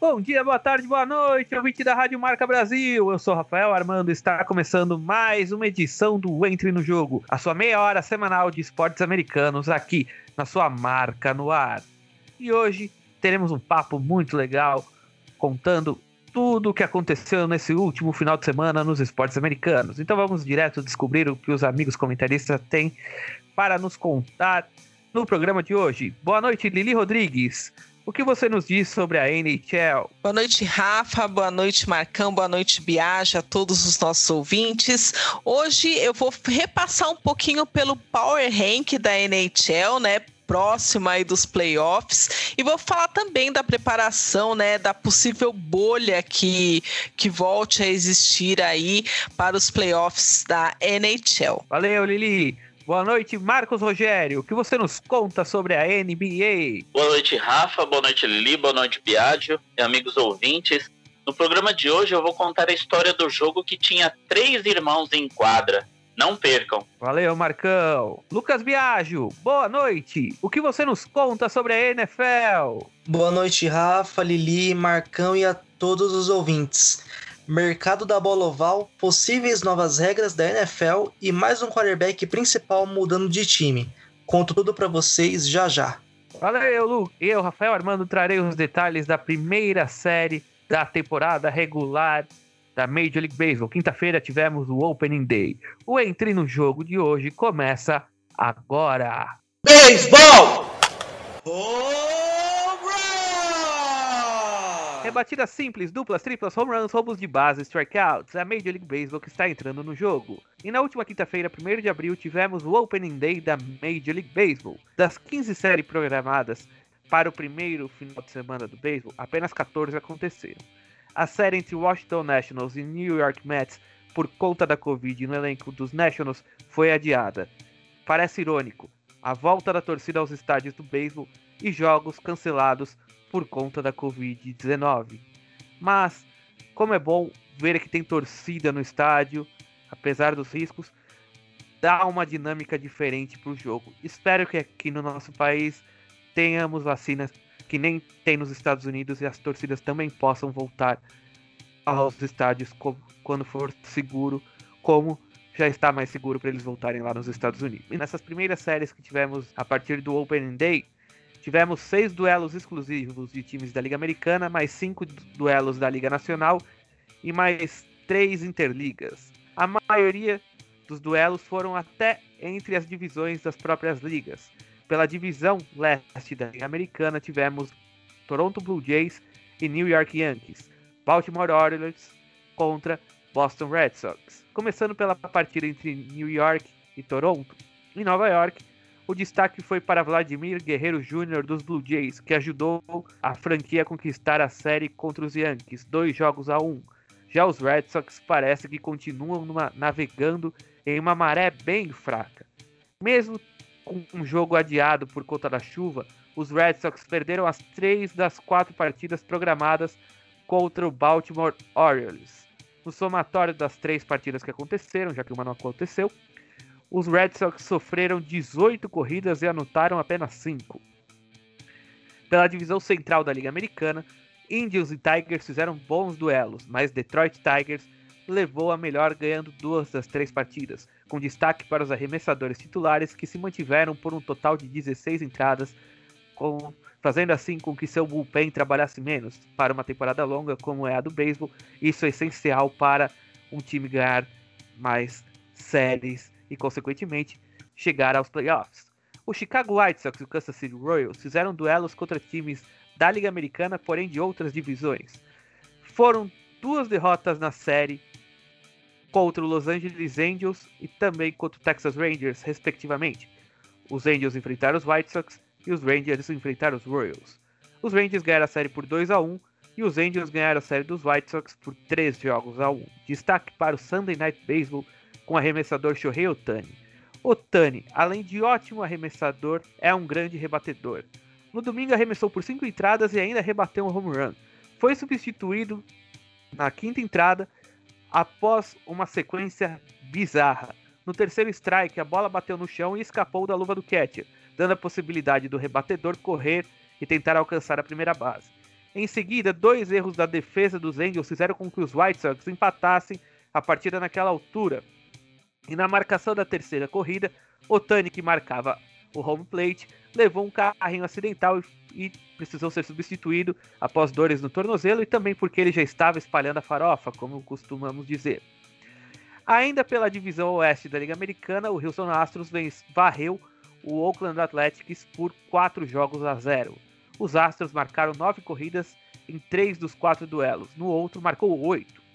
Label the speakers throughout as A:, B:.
A: Bom dia, boa tarde, boa noite, ouvinte da Rádio Marca Brasil. Eu sou Rafael Armando e está começando mais uma edição do Entre no Jogo, a sua meia hora semanal de esportes americanos aqui na sua marca no ar. E hoje teremos um papo muito legal contando tudo o que aconteceu nesse último final de semana nos esportes americanos. Então vamos direto descobrir o que os amigos comentaristas têm para nos contar no programa de hoje. Boa noite, Lili Rodrigues. O que você nos diz sobre a NHL?
B: Boa noite, Rafa. Boa noite, Marcão. Boa noite, Biaja, a todos os nossos ouvintes. Hoje eu vou repassar um pouquinho pelo Power Rank da NHL, né? próxima aí dos playoffs e vou falar também da preparação, né, da possível bolha que, que volte a existir aí para os playoffs da NHL.
A: Valeu, Lili. Boa noite, Marcos Rogério. O que você nos conta sobre a NBA?
C: Boa noite, Rafa. Boa noite, Lili. Boa noite, Biagio e amigos ouvintes. No programa de hoje eu vou contar a história do jogo que tinha três irmãos em quadra. Não percam.
A: Valeu, Marcão. Lucas Biagio, boa noite. O que você nos conta sobre a NFL?
D: Boa noite, Rafa, Lili, Marcão e a todos os ouvintes mercado da bola oval, possíveis novas regras da NFL e mais um quarterback principal mudando de time. Conto tudo para vocês já já.
A: Valeu, Lu. Eu, Rafael Armando, trarei os detalhes da primeira série da temporada regular da Major League Baseball. Quinta-feira tivemos o Opening Day. O Entre no Jogo de hoje começa agora.
E: Beisebol! Oh!
A: Rebatidas simples, duplas, triplas, home runs, roubos de base, strikeouts, é a Major League Baseball que está entrando no jogo. E na última quinta-feira, 1 de abril, tivemos o Opening Day da Major League Baseball. Das 15 séries programadas para o primeiro final de semana do beisebol, apenas 14 aconteceram. A série entre Washington Nationals e New York Mets, por conta da Covid no elenco dos Nationals, foi adiada. Parece irônico, a volta da torcida aos estádios do beisebol e jogos cancelados por conta da Covid-19. Mas, como é bom ver que tem torcida no estádio, apesar dos riscos, dá uma dinâmica diferente para o jogo. Espero que aqui no nosso país tenhamos vacinas que nem tem nos Estados Unidos e as torcidas também possam voltar aos estádios quando for seguro, como já está mais seguro para eles voltarem lá nos Estados Unidos. E nessas primeiras séries que tivemos a partir do Opening Day, Tivemos seis duelos exclusivos de times da Liga Americana, mais cinco duelos da Liga Nacional e mais três interligas. A maioria dos duelos foram até entre as divisões das próprias ligas. Pela divisão leste da Liga Americana, tivemos Toronto Blue Jays e New York Yankees, Baltimore Orioles contra Boston Red Sox. Começando pela partida entre New York e Toronto, em Nova York, o destaque foi para Vladimir Guerreiro Jr. dos Blue Jays, que ajudou a franquia a conquistar a série contra os Yankees, dois jogos a um. Já os Red Sox parece que continuam numa, navegando em uma maré bem fraca. Mesmo com um jogo adiado por conta da chuva, os Red Sox perderam as três das quatro partidas programadas contra o Baltimore Orioles. No somatório das três partidas que aconteceram, já que uma não aconteceu, os Red Sox sofreram 18 corridas e anotaram apenas 5. Pela divisão central da Liga Americana, Indians e Tigers fizeram bons duelos, mas Detroit Tigers levou a melhor ganhando duas das três partidas, com destaque para os arremessadores titulares que se mantiveram por um total de 16 entradas, com, fazendo assim com que seu bullpen trabalhasse menos. Para uma temporada longa como é a do beisebol, isso é essencial para um time ganhar mais séries e, consequentemente, chegar aos playoffs. O Chicago White Sox e o Kansas City Royals fizeram duelos contra times da Liga Americana, porém de outras divisões. Foram duas derrotas na série contra o Los Angeles Angels e também contra o Texas Rangers, respectivamente. Os Angels enfrentaram os White Sox e os Rangers enfrentaram os Royals. Os Rangers ganharam a série por 2 a 1 e os Angels ganharam a série dos White Sox por 3 jogos a 1. Destaque para o Sunday Night Baseball com o arremessador Shohei Otani. Otani, além de ótimo arremessador, é um grande rebatedor. No domingo arremessou por 5 entradas e ainda rebateu um home run. Foi substituído na quinta entrada após uma sequência bizarra. No terceiro strike, a bola bateu no chão e escapou da luva do catcher, dando a possibilidade do rebatedor correr e tentar alcançar a primeira base. Em seguida, dois erros da defesa dos Angels fizeram com que os White Sox empatassem a partida naquela altura. E na marcação da terceira corrida, Otani, que marcava o home plate, levou um carrinho acidental e, precisou ser substituído após dores no tornozelo e também porque ele já estava espalhando a farofa, como costumamos dizer. Ainda pela divisão oeste da Liga Americana, o Houston Astros varreu o Oakland Athletics por 4 jogos a 0. Os Astros marcaram 9 corridas em 3 dos 4 duelos, no outro marcou 8.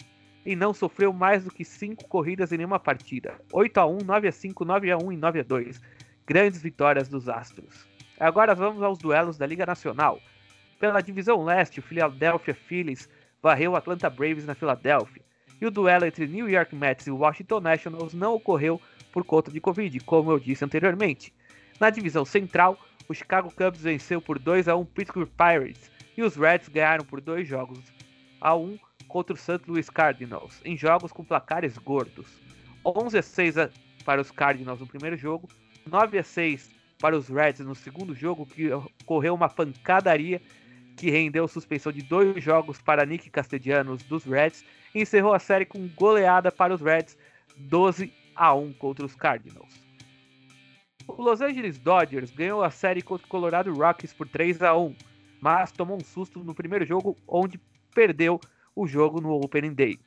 A: E não sofreu mais do que 5 corridas em nenhuma partida. 8 a 1, 9 a 5, 9 a 1 e 9 a 2. Grandes vitórias dos Astros. Agora vamos aos duelos da Liga Nacional. Pela divisão leste, o Philadelphia Phillies varreu o Atlanta Braves na Filadélfia. E o duelo entre New York Mets e Washington Nationals não ocorreu por conta de Covid, como eu disse anteriormente. Na divisão central, o Chicago Cubs venceu por 2 a 1 Pittsburgh Pirates e os Reds ganharam por dois jogos a 1 contra o St. Louis Cardinals, em jogos com placares gordos. 11 a 6 para os Cardinals no primeiro jogo, 9 a 6 para os Reds no segundo jogo, que ocorreu uma pancadaria que rendeu suspensão de dois jogos para Nick Castellanos dos Reds e encerrou a série com goleada para os Reds 12 a 1 contra os Cardinals. O Los Angeles Dodgers ganhou a série contra o Colorado Rockies por 3 a 1, mas tomou um susto no primeiro jogo, onde perdeu o jogo no Opening Day.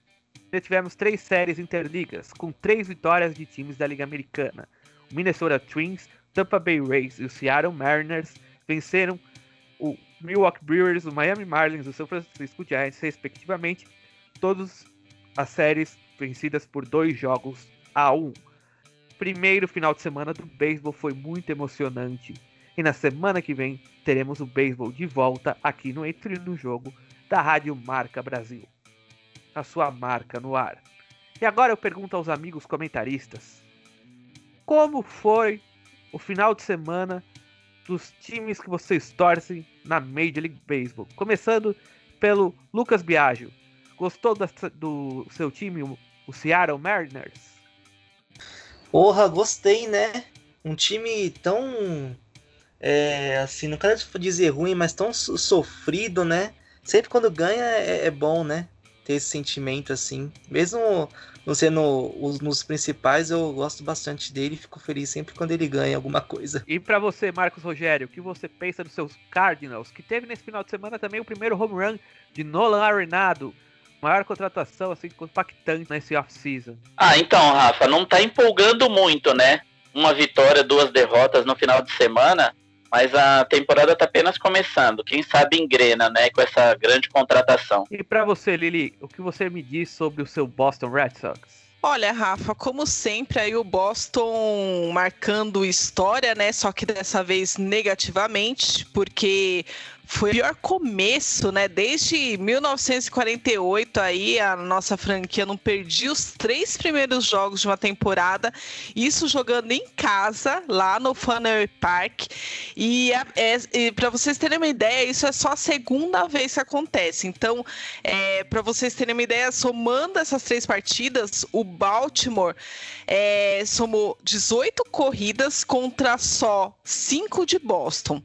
A: E tivemos três séries interligas, com três vitórias de times da Liga Americana. O Minnesota Twins, Tampa Bay Rays e o Seattle Mariners venceram o Milwaukee Brewers, o Miami Marlins e o San Francisco Giants, respectivamente, todas as séries vencidas por dois jogos a um primeiro final de semana do beisebol foi muito emocionante. E na semana que vem teremos o beisebol de volta aqui no Entre no Jogo da Rádio Marca Brasil. A sua marca no ar. E agora eu pergunto aos amigos comentaristas: como foi o final de semana dos times que vocês torcem na Major League Baseball? Começando pelo Lucas Biagio. Gostou do seu time, o Seattle Mariners?
D: Porra, gostei, né? Um time tão. É, assim, não quero dizer ruim, mas tão sofrido, né? Sempre quando ganha é, é bom, né? Ter esse sentimento assim. Mesmo não sendo os nos principais, eu gosto bastante dele e fico feliz sempre quando ele ganha alguma coisa.
A: E para você, Marcos Rogério, o que você pensa dos seus Cardinals, que teve nesse final de semana também o primeiro home run de Nolan Arenado? maior contratação assim impactante nesse off-season.
C: Ah, então, Rafa, não tá empolgando muito, né? Uma vitória, duas derrotas no final de semana, mas a temporada tá apenas começando. Quem sabe engrena, né, com essa grande contratação.
A: E para você, Lili, o que você me diz sobre o seu Boston Red Sox?
B: Olha, Rafa, como sempre, aí o Boston marcando história, né? Só que dessa vez negativamente, porque foi o pior começo, né? Desde 1948 aí a nossa franquia não perdia os três primeiros jogos de uma temporada, isso jogando em casa lá no Fenway Park. E, é, é, para vocês terem uma ideia, isso é só a segunda vez que acontece. Então, é, para vocês terem uma ideia, somando essas três partidas, o Baltimore é, somou 18 corridas contra só 5 de Boston.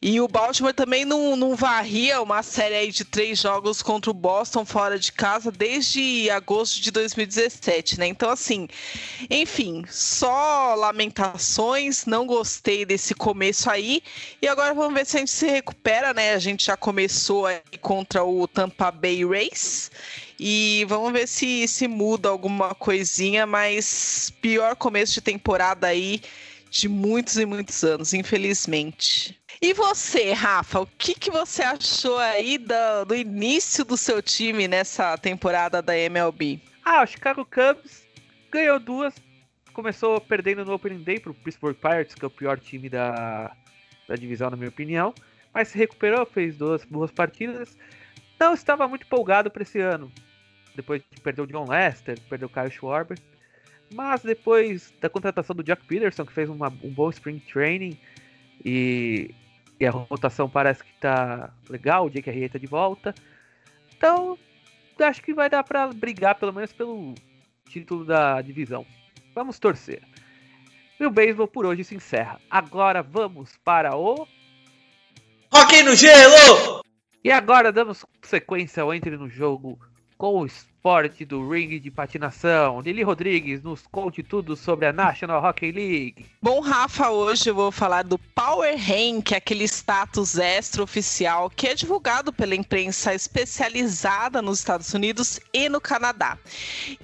B: E o Baltimore também não, não varria uma série de três jogos contra o Boston fora de casa desde agosto de 2017, né? Então, assim, enfim, só lamentações, não gostei desse começo aí. E agora vamos ver se a gente se recupera, né? A gente já começou aí contra o Tampa Bay Rays. E vamos ver se se muda alguma coisinha, mas pior começo de temporada aí de muitos e muitos anos, infelizmente. E você, Rafa, o que, que você achou aí do, do início do seu time nessa temporada da MLB?
A: Ah, o Chicago Cubs ganhou duas, começou perdendo no Opening Day para o Pittsburgh Pirates, que é o pior time da, da divisão, na minha opinião, mas se recuperou, fez duas boas partidas. Não estava muito empolgado para esse ano, depois de perder o John Lester, perdeu o Kyle Schwarber, mas depois da contratação do Jack Peterson, que fez uma, um bom spring training e e a rotação parece que tá legal, o Jake Arrieta tá de volta. Então, acho que vai dar para brigar pelo menos pelo título da divisão. Vamos torcer. E o beisebol por hoje se encerra. Agora vamos para o
E: Rock no gelo!
A: E agora damos sequência ao Entre no Jogo com o esporte do ringue de patinação. Lili Rodrigues nos conte tudo sobre a National Hockey League.
B: Bom, Rafa, hoje eu vou falar do Power Rank, aquele status extra-oficial que é divulgado pela imprensa especializada nos Estados Unidos e no Canadá.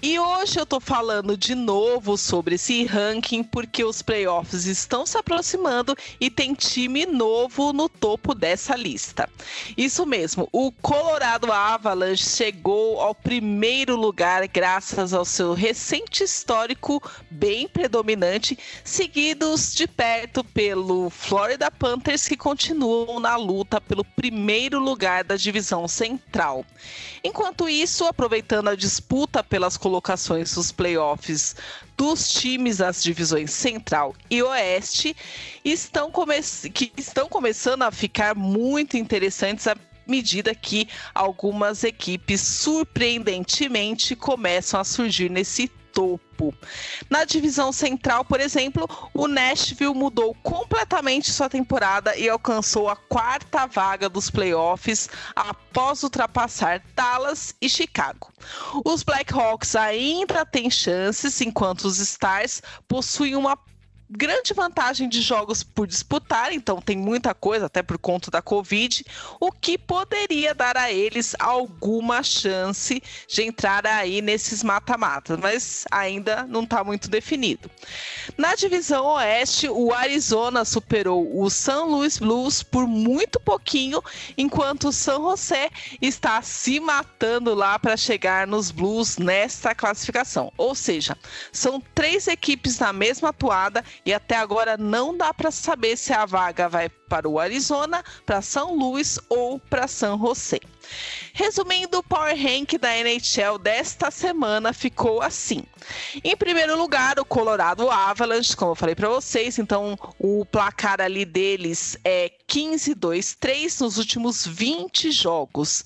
B: E hoje eu tô falando de novo sobre esse ranking porque os playoffs estão se aproximando e tem time novo no topo dessa lista. Isso mesmo, o Colorado Avalanche chegou ao primeiro lugar graças ao seu recente histórico bem predominante, seguidos de perto pelo Florida Panthers, que continuam na luta pelo primeiro lugar da divisão central. Enquanto isso, aproveitando a disputa pelas colocações dos playoffs dos times das divisões Central e Oeste, estão, que estão começando a ficar muito interessantes medida que algumas equipes surpreendentemente começam a surgir nesse topo. Na divisão central, por exemplo, o Nashville mudou completamente sua temporada e alcançou a quarta vaga dos playoffs após ultrapassar Dallas e Chicago. Os Blackhawks ainda têm chances, enquanto os Stars possuem uma grande vantagem de jogos por disputar, então tem muita coisa, até por conta da Covid, o que poderia dar a eles alguma chance de entrar aí nesses mata-matas, mas ainda não está muito definido. Na divisão Oeste, o Arizona superou o San Luis Blues por muito pouquinho, enquanto o San José está se matando lá para chegar nos Blues nesta classificação. Ou seja, são três equipes na mesma atuada e até agora não dá para saber se a vaga vai para o Arizona, para São Luís ou para San José. Resumindo, o Power Rank da NHL desta semana ficou assim. Em primeiro lugar, o Colorado Avalanche, como eu falei para vocês, então o placar ali deles é 15-2-3 nos últimos 20 jogos.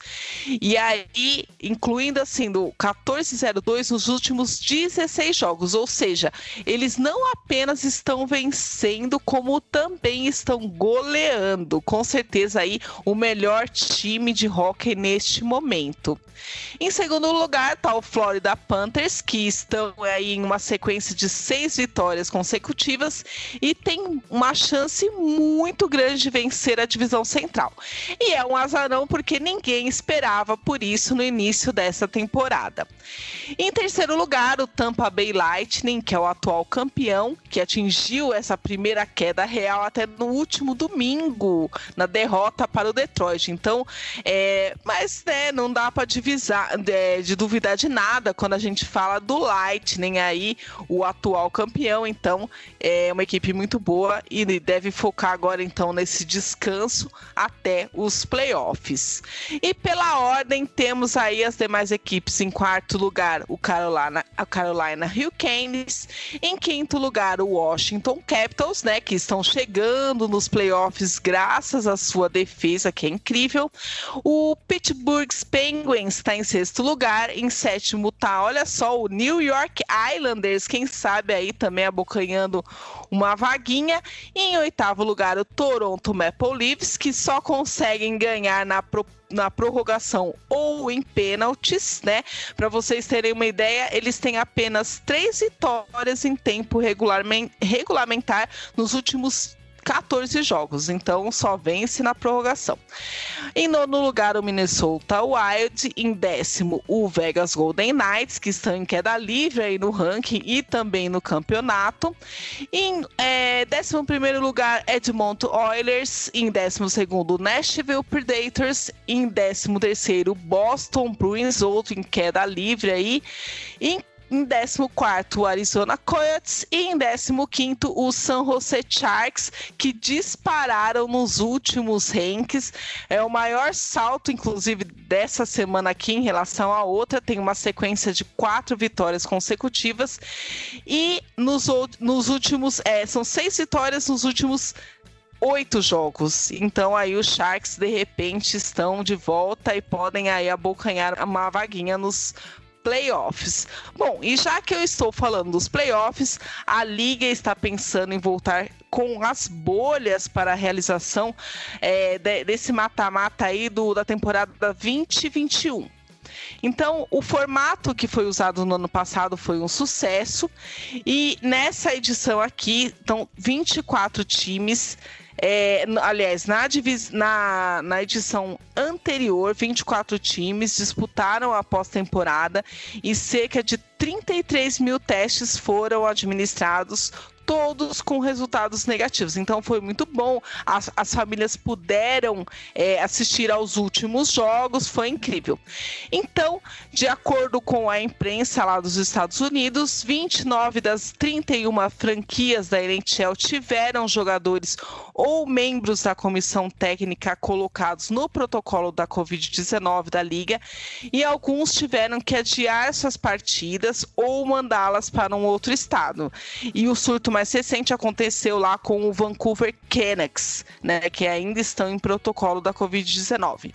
B: E aí, incluindo assim, do 14-0-2 nos últimos 16 jogos. Ou seja, eles não apenas estão vencendo, como também estão goleando. Com certeza aí o melhor time de hockey neste momento. Em segundo lugar está o Florida Panthers, que estão aí em uma sequência de seis vitórias consecutivas e tem uma chance muito grande de vencer a divisão central. E é um azarão porque ninguém esperava por isso no início dessa temporada. Em terceiro lugar, o Tampa Bay Lightning, que é o atual campeão, que atingiu essa primeira queda real até no último domingo, na derrota para o Detroit. Então, é, mas né, não dá para divisar, de, de duvidar de nada quando a gente fala do Lightning aí, o atual campeão. Então, é uma equipe muito boa e deve focar agora então nesse descanso até os playoffs. E pela ordem temos aí as demais equipes em quarto lugar, o Carolina, a Carolina Hurricanes, em quinto lugar o Washington Capitals, né, que estão chegando nos playoffs graças à sua defesa, que é incrível. O Pittsburgh Penguins está em sexto lugar, em sétimo tá, olha só, o New York Islanders, quem sabe aí também abocanhando uma vaguinha. E em oitavo lugar, o Toronto Maple Leafs, que só conseguem ganhar na proporção na prorrogação ou em pênaltis, né? Para vocês terem uma ideia, eles têm apenas três vitórias em tempo regulamentar nos últimos 14 jogos, então só vence na prorrogação. Em nono lugar, o Minnesota Wild. Em décimo, o Vegas Golden Knights, que estão em queda livre aí no ranking e também no campeonato. Em é, décimo primeiro lugar, Edmonton Oilers. Em décimo segundo, Nashville Predators. Em décimo terceiro, Boston Bruins, outro em queda livre aí. Em em 14, o Arizona Coyotes. E em 15, o San Jose Sharks, que dispararam nos últimos rankings. É o maior salto, inclusive, dessa semana aqui em relação à outra. Tem uma sequência de quatro vitórias consecutivas. E nos, nos últimos. É, são seis vitórias nos últimos oito jogos. Então aí os Sharks de repente estão de volta e podem aí abocanhar uma vaguinha nos playoffs. Bom, e já que eu estou falando dos playoffs, a liga está pensando em voltar com as bolhas para a realização é, desse mata-mata aí do, da temporada 2021. Então, o formato que foi usado no ano passado foi um sucesso. E nessa edição aqui, estão 24 times. É, aliás, na, na, na, edição anterior, 24 times disputaram a pós-temporada e cerca de 33 mil testes foram administrados todos com resultados negativos. Então foi muito bom. As, as famílias puderam é, assistir aos últimos jogos, foi incrível. Então, de acordo com a imprensa lá dos Estados Unidos, 29 das 31 franquias da NHL tiveram jogadores ou membros da comissão técnica colocados no protocolo da Covid-19 da liga e alguns tiveram que adiar suas partidas ou mandá-las para um outro estado. E o surto mais recente aconteceu lá com o Vancouver Canucks, né, que ainda estão em protocolo da Covid-19.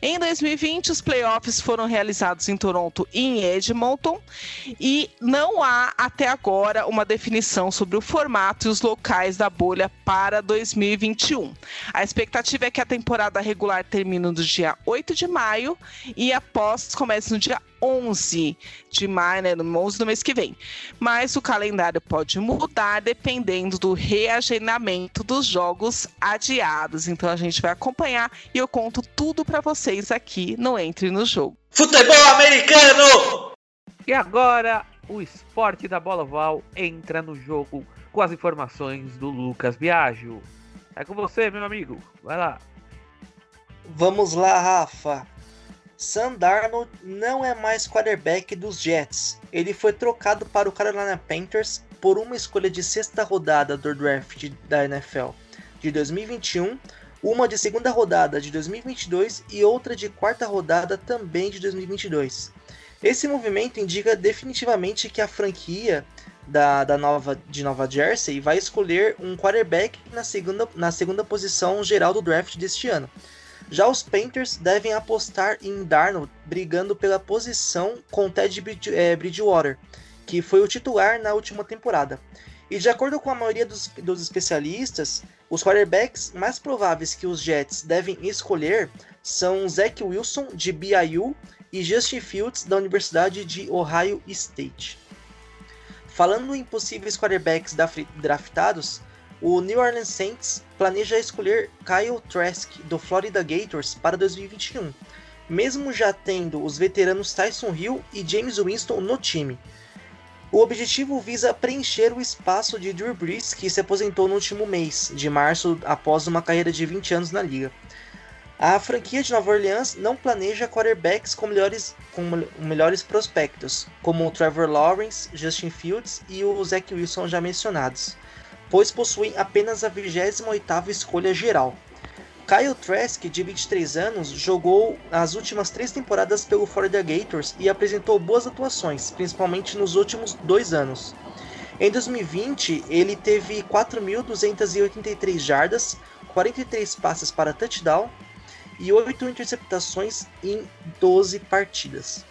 B: Em 2020, os playoffs foram realizados em Toronto e em Edmonton e não há até agora uma definição sobre o formato e os locais da bolha para 2021. A expectativa é que a temporada regular termine no dia 8 de maio e após comece no dia 11 de maio, né, no 11 do mês que vem. Mas o calendário pode mudar dependendo do reagendamento dos jogos adiados. Então a gente vai acompanhar e eu conto tudo para vocês aqui no Entre no Jogo.
E: Futebol americano!
A: E agora o esporte da bola oval entra no jogo com as informações do Lucas Biagio. É com você, meu amigo. Vai lá.
D: Vamos lá, Rafa. Sam Darnold não é mais quarterback dos Jets. Ele foi trocado para o Carolina Panthers por uma escolha de sexta rodada do draft da NFL de 2021, uma de segunda rodada de 2022 e outra de quarta rodada também de 2022. Esse movimento indica definitivamente que a franquia da, da nova, de Nova Jersey vai escolher um quarterback na segunda, na segunda posição geral do draft deste ano. Já os Panthers devem apostar em Darnold brigando pela posição com Ted é, Bridgewater, que foi o titular na última temporada. E de acordo com a maioria dos, dos especialistas, os quarterbacks mais prováveis que os Jets devem escolher são Zach Wilson, de BYU, e Justin Fields, da Universidade de Ohio State. Falando em possíveis quarterbacks draftados, o New Orleans Saints planeja escolher Kyle Trask do Florida Gators para 2021, mesmo já tendo os veteranos Tyson Hill e James Winston no time. O objetivo visa preencher o espaço de Drew Brees, que se aposentou no último mês de março após uma carreira de 20 anos na liga. A franquia de Nova Orleans não planeja quarterbacks com melhores, com melhores prospectos, como o Trevor Lawrence, Justin Fields e o Zach Wilson já mencionados pois possuem apenas a 28ª escolha geral. Kyle Trask, de 23 anos, jogou as últimas três temporadas pelo Florida Gators e apresentou boas atuações, principalmente nos últimos dois anos. Em 2020, ele teve 4.283 jardas, 43 passes para touchdown e 8 interceptações em 12 partidas.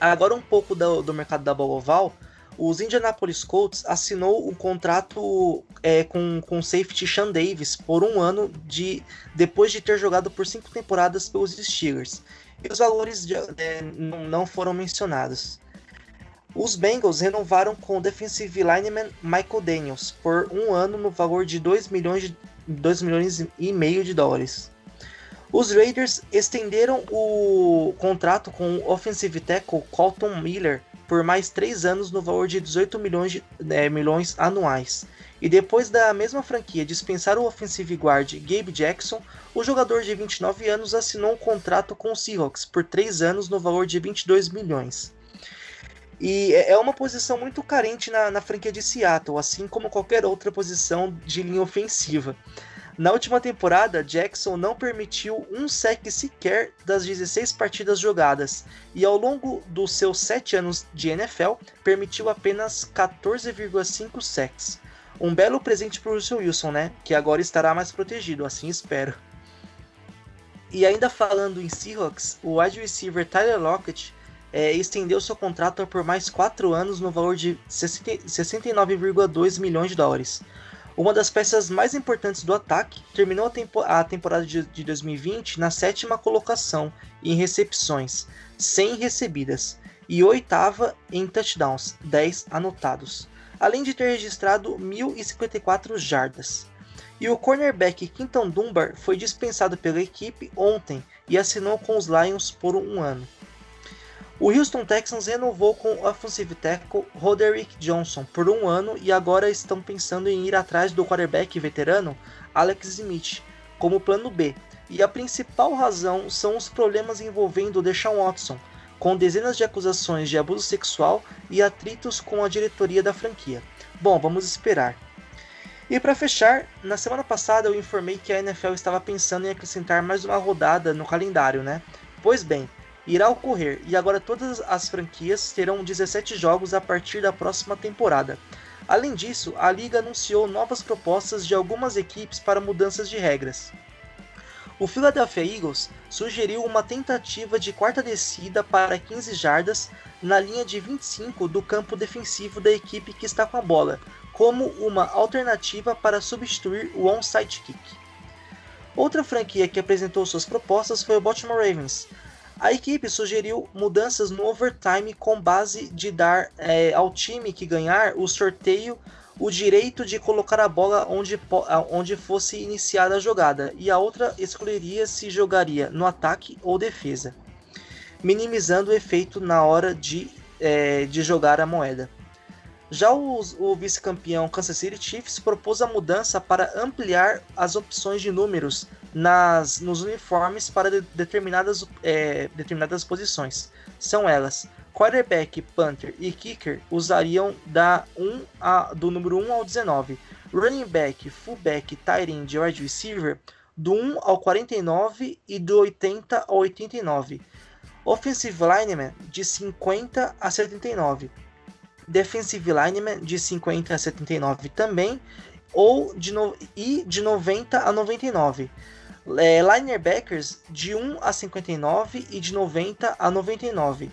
D: Agora um pouco do, do mercado da bola oval os Indianapolis Colts assinou um contrato é, com, com o safety Sean Davis por um ano de depois de ter jogado por cinco temporadas pelos Steelers. E os valores de, é, não foram mencionados. Os Bengals renovaram com o defensive lineman Michael Daniels por um ano no valor de 2 milhões, de, 2 milhões e meio de dólares. Os Raiders estenderam o contrato com o offensive tackle Colton Miller por mais três anos no valor de 18 milhões, de, é, milhões anuais. E depois da mesma franquia dispensar o offensive guard Gabe Jackson, o jogador de 29 anos assinou um contrato com o Seahawks por três anos no valor de 22 milhões. E é, é uma posição muito carente na, na franquia de Seattle, assim como qualquer outra posição de linha ofensiva. Na última temporada, Jackson não permitiu um sec sequer das 16 partidas jogadas, e ao longo dos seus 7 anos de NFL, permitiu apenas 14,5 sacks. Um belo presente para o Russell Wilson, né? Que agora estará mais protegido, assim espero. E ainda falando em Seahawks, o wide receiver Tyler Lockett é, estendeu seu contrato por mais 4 anos no valor de 69,2 milhões de dólares. Uma das peças mais importantes do ataque, terminou a, tempo a temporada de, de 2020 na sétima colocação em recepções, 100 recebidas, e oitava em touchdowns, 10 anotados, além de ter registrado 1.054 jardas. E o cornerback Quinton Dunbar foi dispensado pela equipe ontem e assinou com os Lions por um ano. O Houston Texans renovou com o offensive tackle Roderick Johnson por um ano e agora estão pensando em ir atrás do quarterback veterano Alex Smith como plano B. E a principal razão são os problemas envolvendo Deshaun Watson, com dezenas de acusações de abuso sexual e atritos com a diretoria da franquia. Bom, vamos esperar. E para fechar, na semana passada eu informei que a NFL estava pensando em acrescentar mais uma rodada no calendário, né? Pois bem, irá ocorrer e agora todas as franquias terão 17 jogos a partir da próxima temporada. Além disso, a liga anunciou novas propostas de algumas equipes para mudanças de regras. O Philadelphia Eagles sugeriu uma tentativa de quarta descida para 15 jardas na linha de 25 do campo defensivo da equipe que está com a bola, como uma alternativa para substituir o onside kick. Outra franquia que apresentou suas propostas foi o Baltimore Ravens, a equipe sugeriu mudanças no overtime com base de dar é, ao time que ganhar o sorteio o direito de colocar a bola onde, onde fosse iniciada a jogada, e a outra escolheria se jogaria no ataque ou defesa, minimizando o efeito na hora de, é, de jogar a moeda. Já o, o vice-campeão Kansas City Chiefs propôs a mudança para ampliar as opções de números nas, nos uniformes para de, determinadas, é, determinadas posições. São elas: quarterback, punter e kicker usariam da 1 a, do número 1 ao 19. Running back, fullback, tight end e wide receiver do 1 ao 49 e do 80 ao 89. Offensive lineman de 50 a 79. Defensive lineman de 50 a 79 também ou de no, e de 90 a 99 é, linebackers de 1 a 59 e de 90 a 99,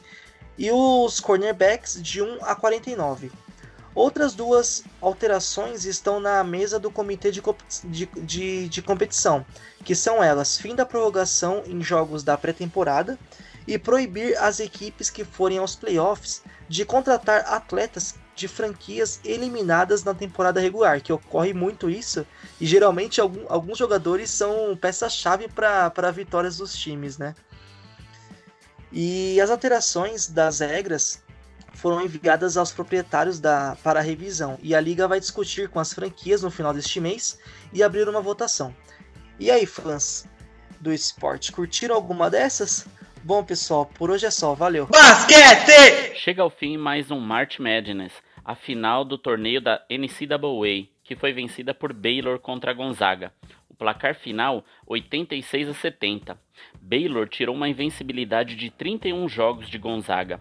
D: e os cornerbacks de 1 a 49. Outras duas alterações estão na mesa do comitê de, de, de, de competição, que são elas: fim da prorrogação em jogos da pré-temporada e proibir as equipes que forem aos playoffs de contratar atletas de franquias eliminadas na temporada regular, que ocorre muito isso, e geralmente algum, alguns jogadores são peça-chave para vitórias dos times, né? E as alterações das regras foram enviadas aos proprietários da, para revisão, e a liga vai discutir com as franquias no final deste mês e abrir uma votação. E aí, fãs do esporte, curtiram alguma dessas? Bom, pessoal, por hoje é só. Valeu.
E: Basquete!
C: Chega ao fim mais um March Madness, a final do torneio da NCAA, que foi vencida por Baylor contra Gonzaga. O placar final 86 a 70. Baylor tirou uma invencibilidade de 31 jogos de Gonzaga.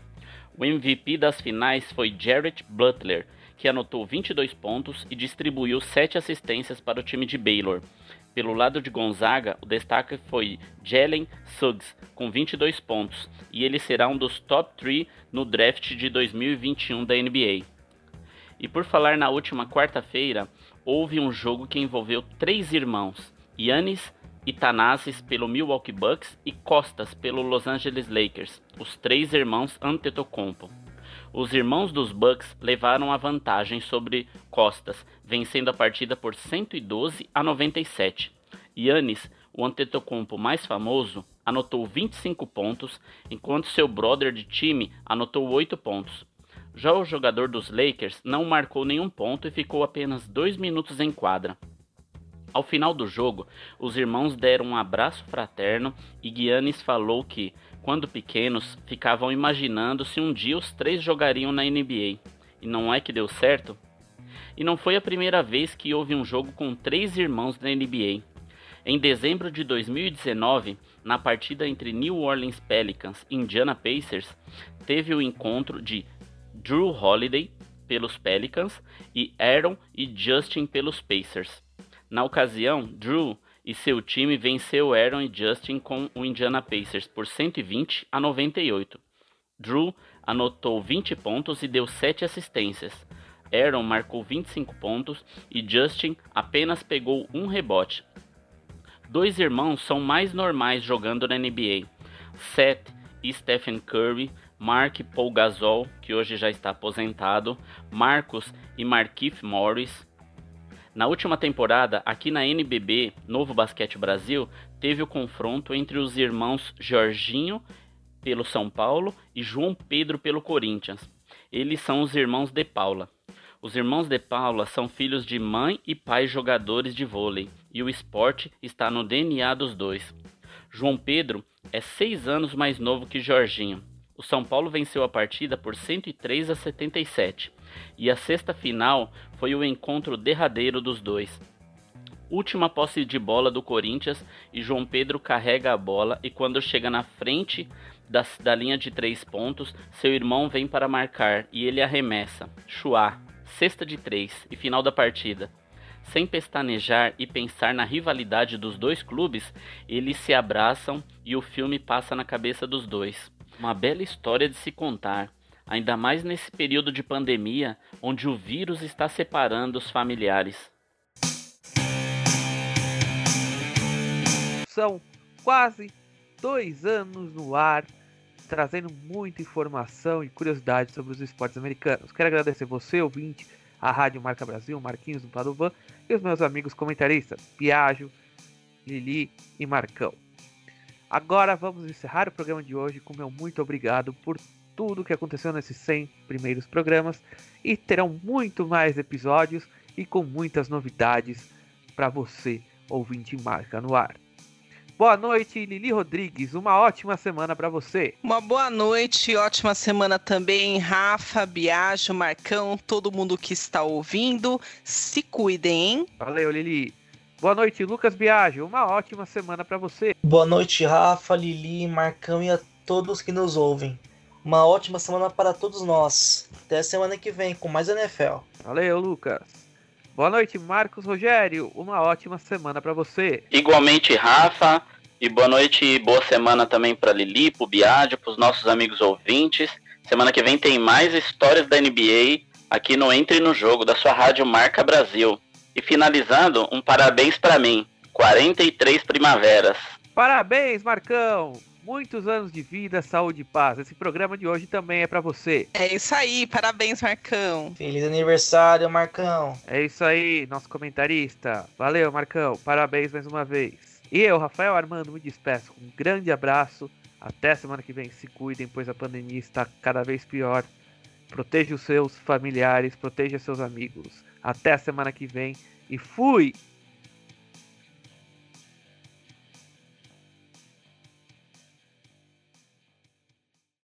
C: O MVP das finais foi Jarrett Butler, que anotou 22 pontos e distribuiu 7 assistências para o time de Baylor. Pelo lado de Gonzaga, o destaque foi Jalen Suggs, com 22 pontos, e ele será um dos top 3 no draft de 2021 da NBA. E por falar na última quarta-feira, houve um jogo que envolveu três irmãos, Yannis e Thanasis pelo Milwaukee Bucks e Costas pelo Los Angeles Lakers, os três irmãos Antetokounmpo. Os irmãos dos Bucks levaram a vantagem sobre Costas, vencendo a partida por 112 a 97. Yannis, o Antetokounmpo mais famoso, anotou 25 pontos, enquanto seu brother de time anotou 8 pontos. Já o jogador dos Lakers não marcou nenhum ponto e ficou apenas 2 minutos em quadra. Ao final do jogo, os irmãos deram um abraço fraterno e Giannis falou que, quando pequenos, ficavam imaginando se um dia os três jogariam na NBA. E não é que deu certo? E não foi a primeira vez que houve um jogo com três irmãos na NBA. Em dezembro de 2019, na partida entre New Orleans Pelicans e Indiana Pacers, teve o encontro de Drew Holiday pelos Pelicans e Aaron e Justin pelos Pacers. Na ocasião, Drew e seu time venceu Aaron e Justin com o Indiana Pacers por 120 a 98. Drew anotou 20 pontos e deu 7 assistências. Aaron marcou 25 pontos e Justin apenas pegou um rebote. Dois irmãos são mais normais jogando na NBA. Seth e Stephen Curry, Mark Paul Gasol, que hoje já está aposentado, Marcos e Markif Morris. Na última temporada, aqui na NBB, Novo Basquete Brasil, teve o confronto entre os irmãos Jorginho pelo São Paulo e João Pedro pelo Corinthians. Eles são os irmãos de Paula. Os irmãos de Paula são filhos de mãe e pai jogadores de vôlei, e o esporte está no DNA dos dois. João Pedro é seis anos mais novo que Jorginho. O São Paulo venceu a partida por 103 a 77, e a sexta final foi o encontro derradeiro dos dois. Última posse de bola do Corinthians e João Pedro carrega a bola e quando chega na frente da, da linha de três pontos, seu irmão vem para marcar e ele arremessa. Chua, cesta de três e final da partida. Sem pestanejar e pensar na rivalidade dos dois clubes, eles se abraçam e o filme passa na cabeça dos dois. Uma bela história de se contar, ainda mais nesse período de pandemia onde o vírus está separando os familiares.
A: São quase dois anos no ar, trazendo muita informação e curiosidade sobre os esportes americanos. Quero agradecer você, ouvinte, a Rádio Marca Brasil, Marquinhos do Padovan e os meus amigos comentaristas, Piaggio, Lili e Marcão. Agora vamos encerrar o programa de hoje com meu muito obrigado por tudo que aconteceu nesses 100 primeiros programas e terão muito mais episódios e com muitas novidades para você, ouvinte Marca no Ar. Boa noite, Lili Rodrigues. Uma ótima semana para você.
B: Uma boa noite, ótima semana também, Rafa, Biagio, Marcão, todo mundo que está ouvindo. Se cuidem, hein?
A: Valeu, Lili. Boa noite, Lucas Biagio. Uma ótima semana para você.
D: Boa noite, Rafa, Lili, Marcão e a todos que nos ouvem. Uma ótima semana para todos nós. Até semana que vem com mais NFL.
A: Valeu, Lucas. Boa noite, Marcos Rogério. Uma ótima semana para você.
C: Igualmente, Rafa. E boa noite e boa semana também para Lili, para o Biádio, para os nossos amigos ouvintes. Semana que vem tem mais histórias da NBA aqui no Entre no Jogo, da sua rádio Marca Brasil. E finalizando, um parabéns para mim. 43 primaveras.
A: Parabéns, Marcão! Muitos anos de vida, saúde e paz. Esse programa de hoje também é para você.
B: É isso aí, parabéns, Marcão.
D: Feliz aniversário, Marcão.
A: É isso aí, nosso comentarista. Valeu, Marcão. Parabéns mais uma vez. E eu, Rafael Armando, me despeço com um grande abraço. Até semana que vem. Se cuidem, pois a pandemia está cada vez pior. Proteja os seus familiares, proteja seus amigos. Até a semana que vem e fui!